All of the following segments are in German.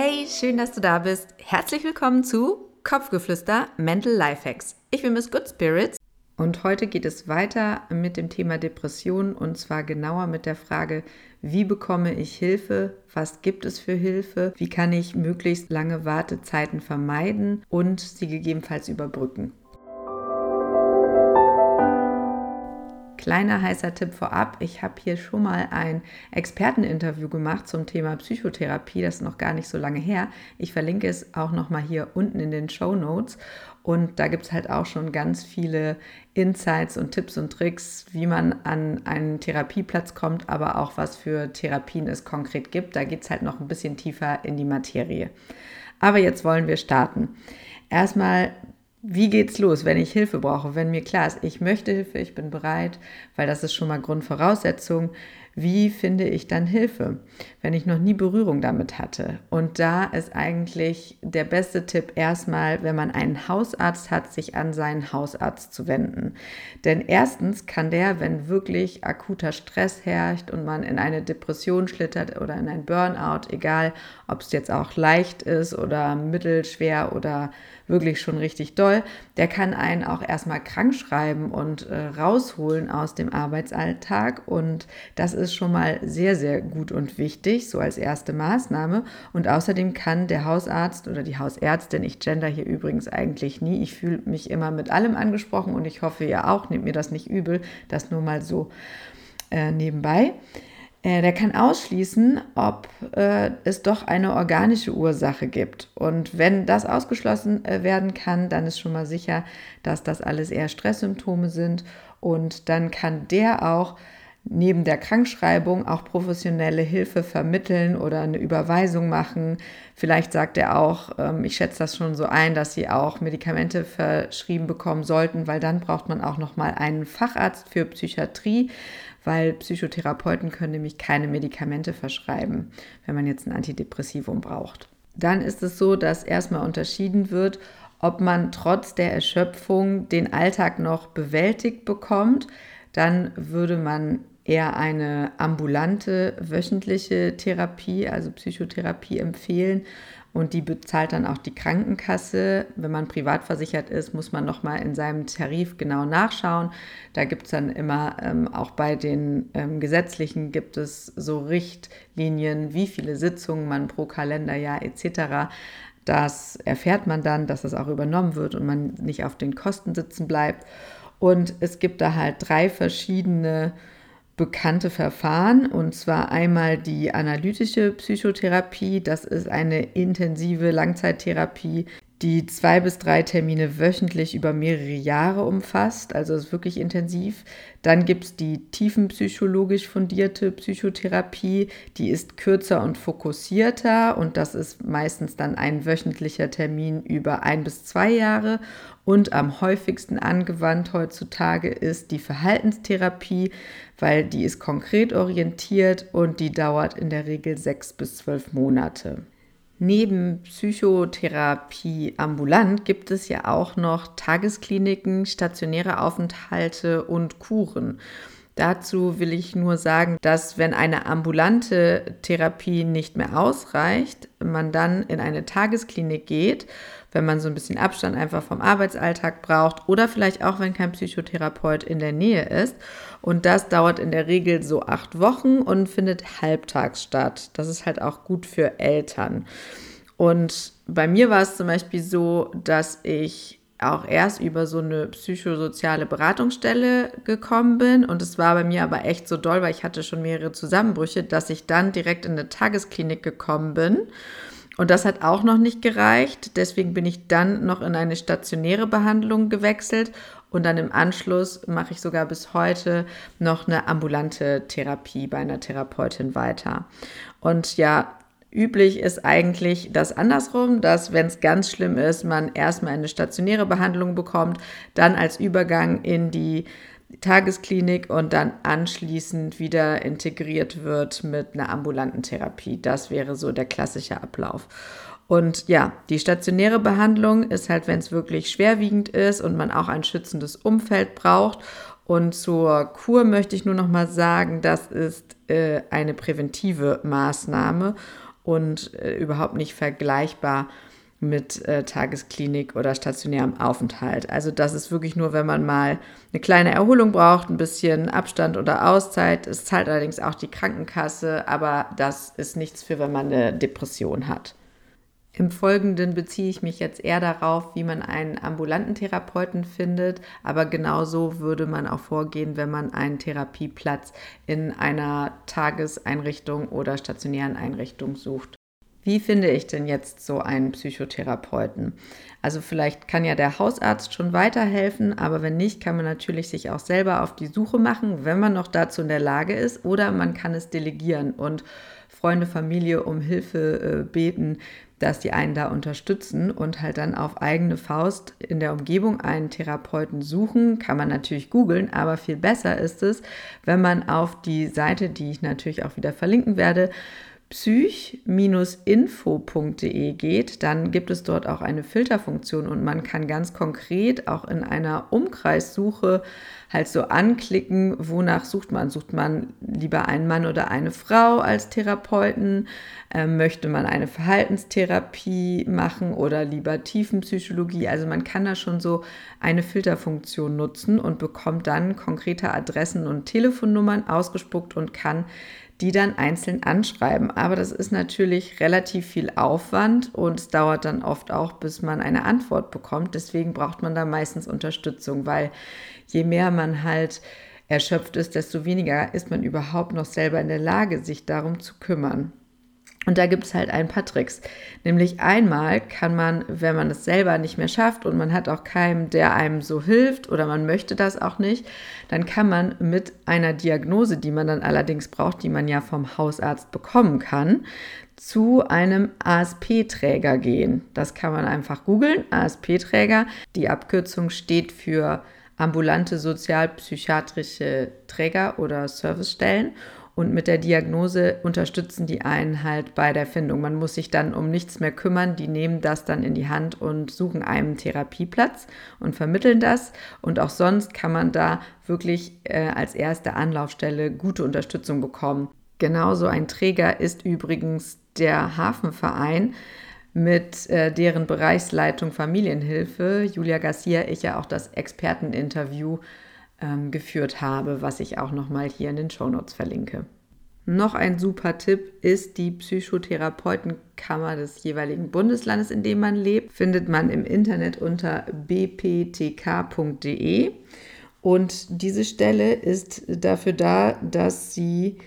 Hey, schön, dass du da bist. Herzlich willkommen zu Kopfgeflüster Mental Lifehacks. Ich bin Miss Good Spirits und heute geht es weiter mit dem Thema Depression und zwar genauer mit der Frage, wie bekomme ich Hilfe, was gibt es für Hilfe, wie kann ich möglichst lange Wartezeiten vermeiden und sie gegebenenfalls überbrücken. Kleiner heißer Tipp vorab, ich habe hier schon mal ein Experteninterview gemacht zum Thema Psychotherapie, das ist noch gar nicht so lange her. Ich verlinke es auch noch mal hier unten in den Show Notes und da gibt es halt auch schon ganz viele Insights und Tipps und Tricks, wie man an einen Therapieplatz kommt, aber auch was für Therapien es konkret gibt. Da geht es halt noch ein bisschen tiefer in die Materie. Aber jetzt wollen wir starten. Erstmal wie geht's los, wenn ich Hilfe brauche, wenn mir klar ist, ich möchte Hilfe, ich bin bereit, weil das ist schon mal Grundvoraussetzung. Wie finde ich dann Hilfe, wenn ich noch nie Berührung damit hatte? Und da ist eigentlich der beste Tipp erstmal, wenn man einen Hausarzt hat, sich an seinen Hausarzt zu wenden. Denn erstens kann der, wenn wirklich akuter Stress herrscht und man in eine Depression schlittert oder in ein Burnout, egal ob es jetzt auch leicht ist oder mittelschwer oder wirklich schon richtig doll, der kann einen auch erstmal krank schreiben und äh, rausholen aus dem Arbeitsalltag. Und das ist schon mal sehr, sehr gut und wichtig, so als erste Maßnahme. Und außerdem kann der Hausarzt oder die Hausärztin, ich gender hier übrigens eigentlich nie, ich fühle mich immer mit allem angesprochen und ich hoffe ihr auch, nehmt mir das nicht übel, das nur mal so äh, nebenbei. Äh, der kann ausschließen, ob äh, es doch eine organische Ursache gibt. Und wenn das ausgeschlossen äh, werden kann, dann ist schon mal sicher, dass das alles eher Stresssymptome sind. Und dann kann der auch neben der Krankschreibung auch professionelle Hilfe vermitteln oder eine Überweisung machen. Vielleicht sagt er auch, ähm, ich schätze das schon so ein, dass sie auch Medikamente verschrieben bekommen sollten, weil dann braucht man auch noch mal einen Facharzt für Psychiatrie weil Psychotherapeuten können nämlich keine Medikamente verschreiben, wenn man jetzt ein Antidepressivum braucht. Dann ist es so, dass erstmal unterschieden wird, ob man trotz der Erschöpfung den Alltag noch bewältigt bekommt. Dann würde man eher eine ambulante wöchentliche Therapie, also Psychotherapie empfehlen. Und die bezahlt dann auch die Krankenkasse. Wenn man privat versichert ist, muss man nochmal in seinem Tarif genau nachschauen. Da gibt es dann immer, ähm, auch bei den ähm, gesetzlichen, gibt es so Richtlinien, wie viele Sitzungen man pro Kalenderjahr etc. Das erfährt man dann, dass das auch übernommen wird und man nicht auf den Kosten sitzen bleibt. Und es gibt da halt drei verschiedene bekannte Verfahren, und zwar einmal die analytische Psychotherapie. Das ist eine intensive Langzeittherapie, die zwei bis drei Termine wöchentlich über mehrere Jahre umfasst, also ist wirklich intensiv. Dann gibt es die tiefenpsychologisch fundierte Psychotherapie, die ist kürzer und fokussierter und das ist meistens dann ein wöchentlicher Termin über ein bis zwei Jahre. Und am häufigsten angewandt heutzutage ist die Verhaltenstherapie, weil die ist konkret orientiert und die dauert in der Regel sechs bis zwölf Monate. Neben Psychotherapie ambulant gibt es ja auch noch Tageskliniken, stationäre Aufenthalte und Kuren. Dazu will ich nur sagen, dass wenn eine ambulante Therapie nicht mehr ausreicht, man dann in eine Tagesklinik geht, wenn man so ein bisschen Abstand einfach vom Arbeitsalltag braucht oder vielleicht auch, wenn kein Psychotherapeut in der Nähe ist. Und das dauert in der Regel so acht Wochen und findet halbtags statt. Das ist halt auch gut für Eltern. Und bei mir war es zum Beispiel so, dass ich auch erst über so eine psychosoziale Beratungsstelle gekommen bin. Und es war bei mir aber echt so doll, weil ich hatte schon mehrere Zusammenbrüche, dass ich dann direkt in eine Tagesklinik gekommen bin. Und das hat auch noch nicht gereicht. Deswegen bin ich dann noch in eine stationäre Behandlung gewechselt. Und dann im Anschluss mache ich sogar bis heute noch eine ambulante Therapie bei einer Therapeutin weiter. Und ja, Üblich ist eigentlich das andersrum, dass wenn es ganz schlimm ist, man erstmal eine stationäre Behandlung bekommt, dann als Übergang in die Tagesklinik und dann anschließend wieder integriert wird mit einer ambulanten Therapie. Das wäre so der klassische Ablauf. Und ja, die stationäre Behandlung ist halt, wenn es wirklich schwerwiegend ist und man auch ein schützendes Umfeld braucht. Und zur Kur möchte ich nur noch mal sagen, das ist äh, eine präventive Maßnahme und äh, überhaupt nicht vergleichbar mit äh, Tagesklinik oder stationärem Aufenthalt. Also das ist wirklich nur, wenn man mal eine kleine Erholung braucht, ein bisschen Abstand oder Auszeit. Es zahlt allerdings auch die Krankenkasse, aber das ist nichts für, wenn man eine Depression hat. Im Folgenden beziehe ich mich jetzt eher darauf, wie man einen ambulanten Therapeuten findet, aber genauso würde man auch vorgehen, wenn man einen Therapieplatz in einer Tageseinrichtung oder stationären Einrichtung sucht. Wie finde ich denn jetzt so einen Psychotherapeuten? Also vielleicht kann ja der Hausarzt schon weiterhelfen, aber wenn nicht, kann man natürlich sich auch selber auf die Suche machen, wenn man noch dazu in der Lage ist, oder man kann es delegieren und Freunde, Familie um Hilfe äh, beten, dass die einen da unterstützen und halt dann auf eigene Faust in der Umgebung einen Therapeuten suchen. Kann man natürlich googeln, aber viel besser ist es, wenn man auf die Seite, die ich natürlich auch wieder verlinken werde, psych-info.de geht, dann gibt es dort auch eine Filterfunktion und man kann ganz konkret auch in einer Umkreissuche halt so anklicken, wonach sucht man. Sucht man lieber einen Mann oder eine Frau als Therapeuten? Ähm, möchte man eine Verhaltenstherapie machen oder lieber Tiefenpsychologie? Also man kann da schon so eine Filterfunktion nutzen und bekommt dann konkrete Adressen und Telefonnummern ausgespuckt und kann die dann einzeln anschreiben. Aber das ist natürlich relativ viel Aufwand und es dauert dann oft auch, bis man eine Antwort bekommt. Deswegen braucht man da meistens Unterstützung, weil je mehr man halt erschöpft ist, desto weniger ist man überhaupt noch selber in der Lage, sich darum zu kümmern. Und da gibt es halt ein paar Tricks. Nämlich einmal kann man, wenn man es selber nicht mehr schafft und man hat auch keinen, der einem so hilft oder man möchte das auch nicht, dann kann man mit einer Diagnose, die man dann allerdings braucht, die man ja vom Hausarzt bekommen kann, zu einem ASP-Träger gehen. Das kann man einfach googeln, ASP-Träger. Die Abkürzung steht für ambulante sozialpsychiatrische Träger oder Servicestellen. Und mit der Diagnose unterstützen die einen halt bei der Findung. Man muss sich dann um nichts mehr kümmern. Die nehmen das dann in die Hand und suchen einen Therapieplatz und vermitteln das. Und auch sonst kann man da wirklich äh, als erste Anlaufstelle gute Unterstützung bekommen. Genauso ein Träger ist übrigens der Hafenverein mit äh, deren Bereichsleitung Familienhilfe, Julia Garcia, ich ja auch das Experteninterview ähm, geführt habe, was ich auch nochmal hier in den Shownotes verlinke. Noch ein super Tipp ist die Psychotherapeutenkammer des jeweiligen Bundeslandes, in dem man lebt. Findet man im Internet unter bptk.de. Und diese Stelle ist dafür da, dass sie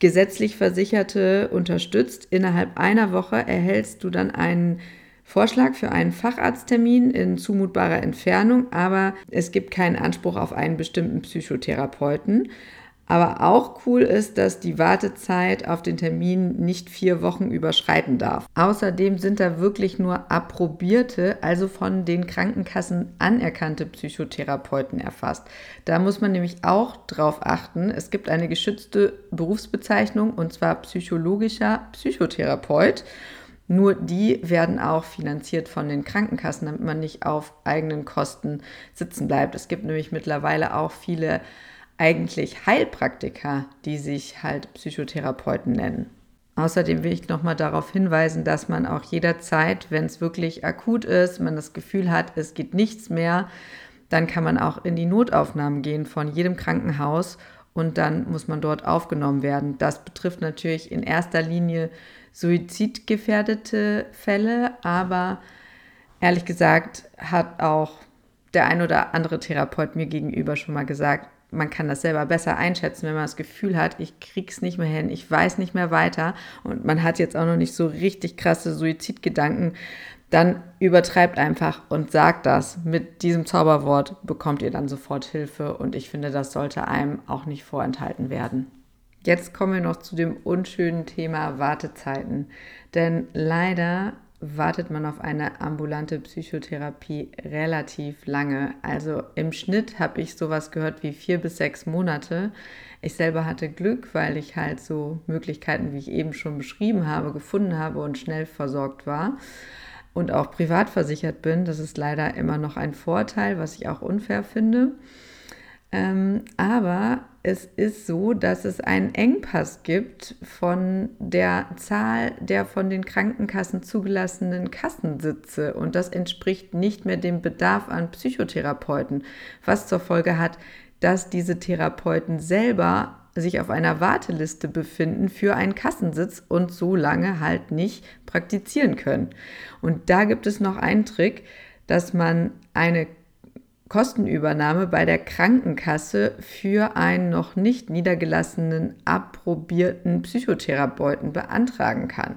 gesetzlich Versicherte unterstützt. Innerhalb einer Woche erhältst du dann einen Vorschlag für einen Facharzttermin in zumutbarer Entfernung, aber es gibt keinen Anspruch auf einen bestimmten Psychotherapeuten. Aber auch cool ist, dass die Wartezeit auf den Termin nicht vier Wochen überschreiten darf. Außerdem sind da wirklich nur approbierte, also von den Krankenkassen anerkannte Psychotherapeuten erfasst. Da muss man nämlich auch drauf achten. Es gibt eine geschützte Berufsbezeichnung und zwar psychologischer Psychotherapeut. Nur die werden auch finanziert von den Krankenkassen, damit man nicht auf eigenen Kosten sitzen bleibt. Es gibt nämlich mittlerweile auch viele eigentlich Heilpraktiker, die sich halt Psychotherapeuten nennen. Außerdem will ich nochmal darauf hinweisen, dass man auch jederzeit, wenn es wirklich akut ist, man das Gefühl hat, es geht nichts mehr, dann kann man auch in die Notaufnahmen gehen von jedem Krankenhaus und dann muss man dort aufgenommen werden. Das betrifft natürlich in erster Linie suizidgefährdete Fälle, aber ehrlich gesagt hat auch der ein oder andere Therapeut mir gegenüber schon mal gesagt, man kann das selber besser einschätzen, wenn man das Gefühl hat, ich krieg's nicht mehr hin, ich weiß nicht mehr weiter und man hat jetzt auch noch nicht so richtig krasse Suizidgedanken, dann übertreibt einfach und sagt das. Mit diesem Zauberwort bekommt ihr dann sofort Hilfe und ich finde, das sollte einem auch nicht vorenthalten werden. Jetzt kommen wir noch zu dem unschönen Thema Wartezeiten. Denn leider wartet man auf eine ambulante Psychotherapie relativ lange. Also im Schnitt habe ich sowas gehört wie vier bis sechs Monate. Ich selber hatte Glück, weil ich halt so Möglichkeiten, wie ich eben schon beschrieben habe, gefunden habe und schnell versorgt war und auch privat versichert bin. Das ist leider immer noch ein Vorteil, was ich auch unfair finde. Ähm, aber es ist so, dass es einen Engpass gibt von der Zahl der von den Krankenkassen zugelassenen Kassensitze und das entspricht nicht mehr dem Bedarf an Psychotherapeuten, was zur Folge hat, dass diese Therapeuten selber sich auf einer Warteliste befinden für einen Kassensitz und so lange halt nicht praktizieren können. Und da gibt es noch einen Trick, dass man eine Kostenübernahme bei der Krankenkasse für einen noch nicht niedergelassenen, approbierten Psychotherapeuten beantragen kann.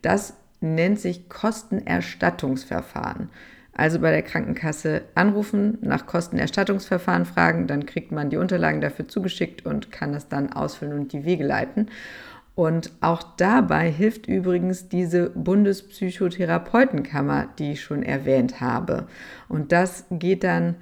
Das nennt sich Kostenerstattungsverfahren. Also bei der Krankenkasse anrufen, nach Kostenerstattungsverfahren fragen, dann kriegt man die Unterlagen dafür zugeschickt und kann das dann ausfüllen und die Wege leiten. Und auch dabei hilft übrigens diese Bundespsychotherapeutenkammer, die ich schon erwähnt habe. Und das geht dann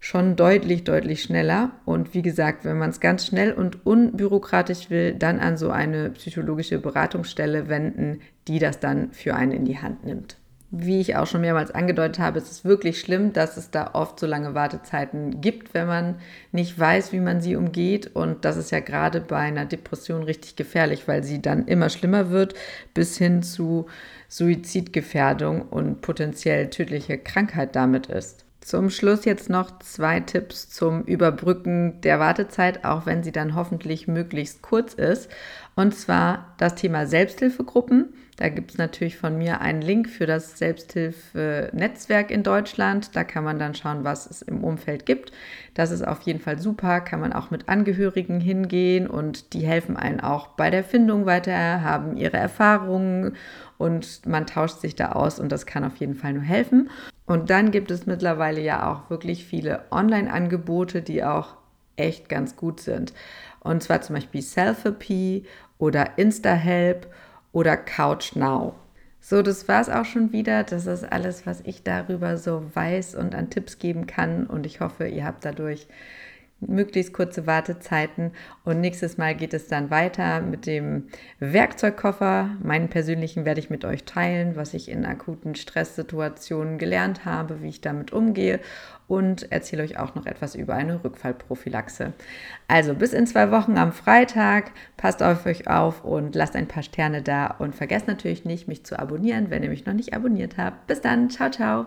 schon deutlich, deutlich schneller. Und wie gesagt, wenn man es ganz schnell und unbürokratisch will, dann an so eine psychologische Beratungsstelle wenden, die das dann für einen in die Hand nimmt wie ich auch schon mehrmals angedeutet habe, ist es wirklich schlimm, dass es da oft so lange Wartezeiten gibt, wenn man nicht weiß, wie man sie umgeht. Und das ist ja gerade bei einer Depression richtig gefährlich, weil sie dann immer schlimmer wird, bis hin zu Suizidgefährdung und potenziell tödliche Krankheit damit ist. Zum Schluss jetzt noch zwei Tipps zum Überbrücken der Wartezeit, auch wenn sie dann hoffentlich möglichst kurz ist. Und zwar das Thema Selbsthilfegruppen. Da gibt es natürlich von mir einen Link für das Selbsthilfenetzwerk in Deutschland. Da kann man dann schauen, was es im Umfeld gibt. Das ist auf jeden Fall super. Kann man auch mit Angehörigen hingehen und die helfen einen auch bei der Findung weiter, haben ihre Erfahrungen und man tauscht sich da aus und das kann auf jeden Fall nur helfen. Und dann gibt es mittlerweile ja auch wirklich viele Online-Angebote, die auch echt ganz gut sind. Und zwar zum Beispiel Selfie oder InstaHelp oder Couch Now. So, das war es auch schon wieder. Das ist alles, was ich darüber so weiß und an Tipps geben kann. Und ich hoffe, ihr habt dadurch möglichst kurze Wartezeiten. Und nächstes Mal geht es dann weiter mit dem Werkzeugkoffer. Meinen persönlichen werde ich mit euch teilen, was ich in akuten Stresssituationen gelernt habe, wie ich damit umgehe und erzähle euch auch noch etwas über eine Rückfallprophylaxe. Also bis in zwei Wochen am Freitag. Passt auf euch auf und lasst ein paar Sterne da und vergesst natürlich nicht, mich zu abonnieren, wenn ihr mich noch nicht abonniert habt. Bis dann. Ciao, ciao.